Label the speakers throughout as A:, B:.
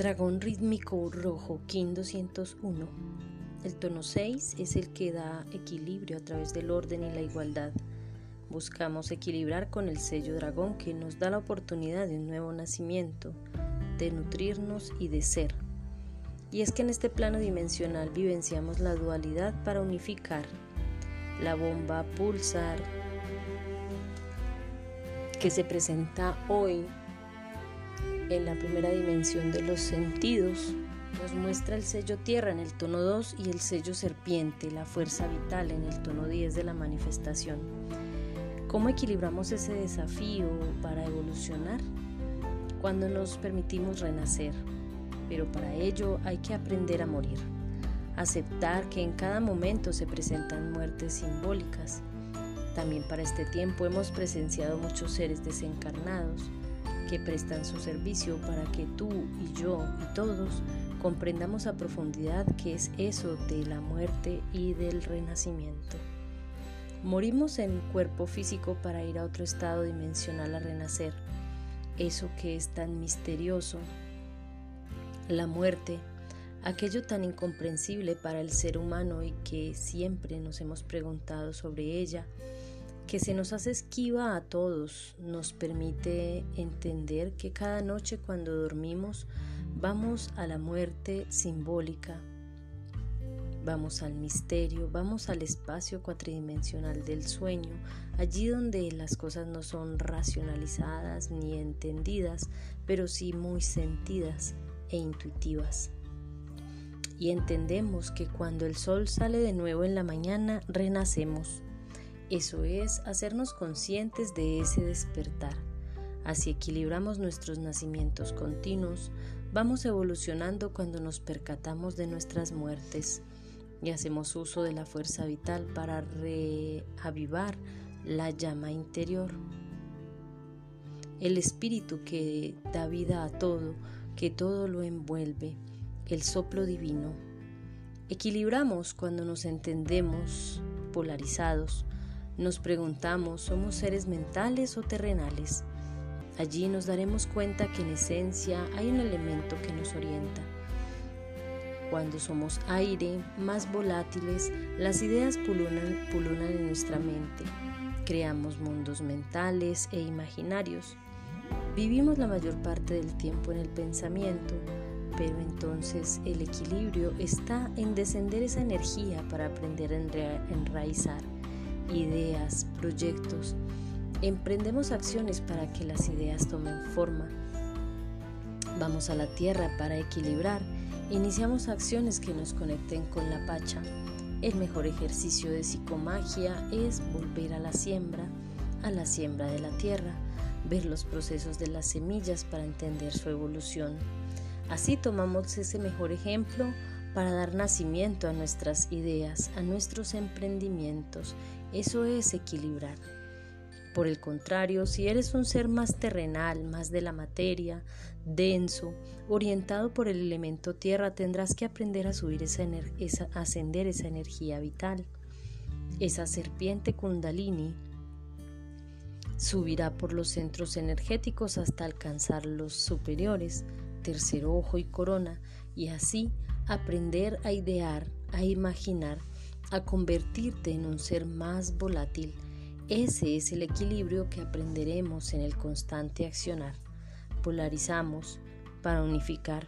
A: Dragón rítmico rojo, King 201. El tono 6 es el que da equilibrio a través del orden y la igualdad. Buscamos equilibrar con el sello dragón que nos da la oportunidad de un nuevo nacimiento, de nutrirnos y de ser. Y es que en este plano dimensional vivenciamos la dualidad para unificar. La bomba pulsar que se presenta hoy en la primera dimensión de los sentidos, nos muestra el sello tierra en el tono 2 y el sello serpiente, la fuerza vital en el tono 10 de la manifestación. ¿Cómo equilibramos ese desafío para evolucionar? Cuando nos permitimos renacer, pero para ello hay que aprender a morir, aceptar que en cada momento se presentan muertes simbólicas. También para este tiempo hemos presenciado muchos seres desencarnados, que prestan su servicio para que tú y yo y todos comprendamos a profundidad qué es eso de la muerte y del renacimiento. Morimos en cuerpo físico para ir a otro estado dimensional a renacer. Eso que es tan misterioso, la muerte, aquello tan incomprensible para el ser humano y que siempre nos hemos preguntado sobre ella, que se nos hace esquiva a todos, nos permite entender que cada noche cuando dormimos vamos a la muerte simbólica, vamos al misterio, vamos al espacio cuatridimensional del sueño, allí donde las cosas no son racionalizadas ni entendidas, pero sí muy sentidas e intuitivas. Y entendemos que cuando el sol sale de nuevo en la mañana, renacemos eso es hacernos conscientes de ese despertar. Así equilibramos nuestros nacimientos continuos, vamos evolucionando cuando nos percatamos de nuestras muertes y hacemos uso de la fuerza vital para reavivar la llama interior. El espíritu que da vida a todo, que todo lo envuelve, el soplo divino. Equilibramos cuando nos entendemos polarizados, nos preguntamos, ¿somos seres mentales o terrenales? Allí nos daremos cuenta que en esencia hay un elemento que nos orienta. Cuando somos aire, más volátiles, las ideas pululan, en nuestra mente. Creamos mundos mentales e imaginarios. Vivimos la mayor parte del tiempo en el pensamiento, pero entonces el equilibrio está en descender esa energía para aprender a enraizar ideas, proyectos. Emprendemos acciones para que las ideas tomen forma. Vamos a la tierra para equilibrar. Iniciamos acciones que nos conecten con la pacha. El mejor ejercicio de psicomagia es volver a la siembra, a la siembra de la tierra, ver los procesos de las semillas para entender su evolución. Así tomamos ese mejor ejemplo para dar nacimiento a nuestras ideas, a nuestros emprendimientos. Eso es equilibrar. Por el contrario, si eres un ser más terrenal, más de la materia, denso, orientado por el elemento tierra, tendrás que aprender a subir esa, ascender esa energía vital. Esa serpiente kundalini subirá por los centros energéticos hasta alcanzar los superiores, tercer ojo y corona, y así aprender a idear, a imaginar, a convertirte en un ser más volátil. Ese es el equilibrio que aprenderemos en el constante accionar. Polarizamos para unificar.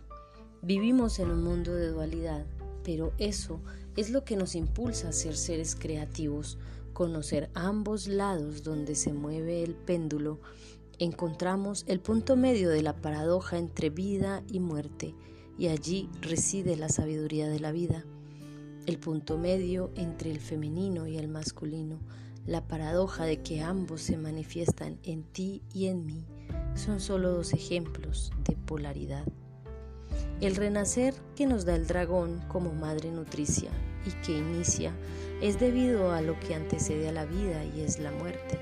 A: Vivimos en un mundo de dualidad, pero eso es lo que nos impulsa a ser seres creativos, conocer ambos lados donde se mueve el péndulo. Encontramos el punto medio de la paradoja entre vida y muerte y allí reside la sabiduría de la vida, el punto medio entre el femenino y el masculino, la paradoja de que ambos se manifiestan en ti y en mí, son solo dos ejemplos de polaridad. El renacer que nos da el dragón como madre nutricia y que inicia es debido a lo que antecede a la vida y es la muerte.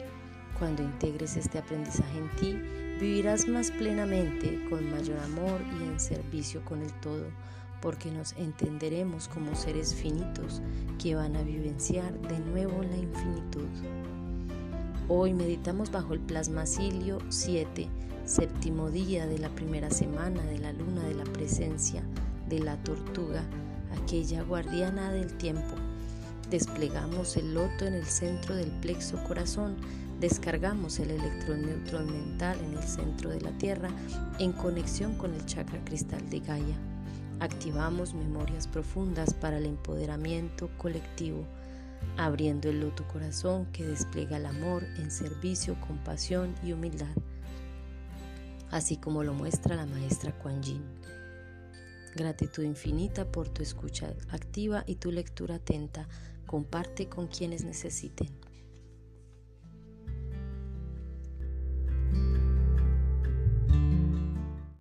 A: Cuando integres este aprendizaje en ti, vivirás más plenamente, con mayor amor y en servicio con el todo, porque nos entenderemos como seres finitos que van a vivenciar de nuevo la infinitud. Hoy meditamos bajo el plasmacilio 7, séptimo día de la primera semana de la luna de la presencia de la tortuga, aquella guardiana del tiempo. Desplegamos el loto en el centro del plexo corazón, descargamos el electrón neutrón mental en el centro de la Tierra en conexión con el chakra cristal de Gaia. Activamos memorias profundas para el empoderamiento colectivo, abriendo el loto corazón que despliega el amor en servicio, compasión y humildad así como lo muestra la maestra Kuan Yin. Gratitud infinita por tu escucha activa y tu lectura atenta. Comparte con quienes necesiten.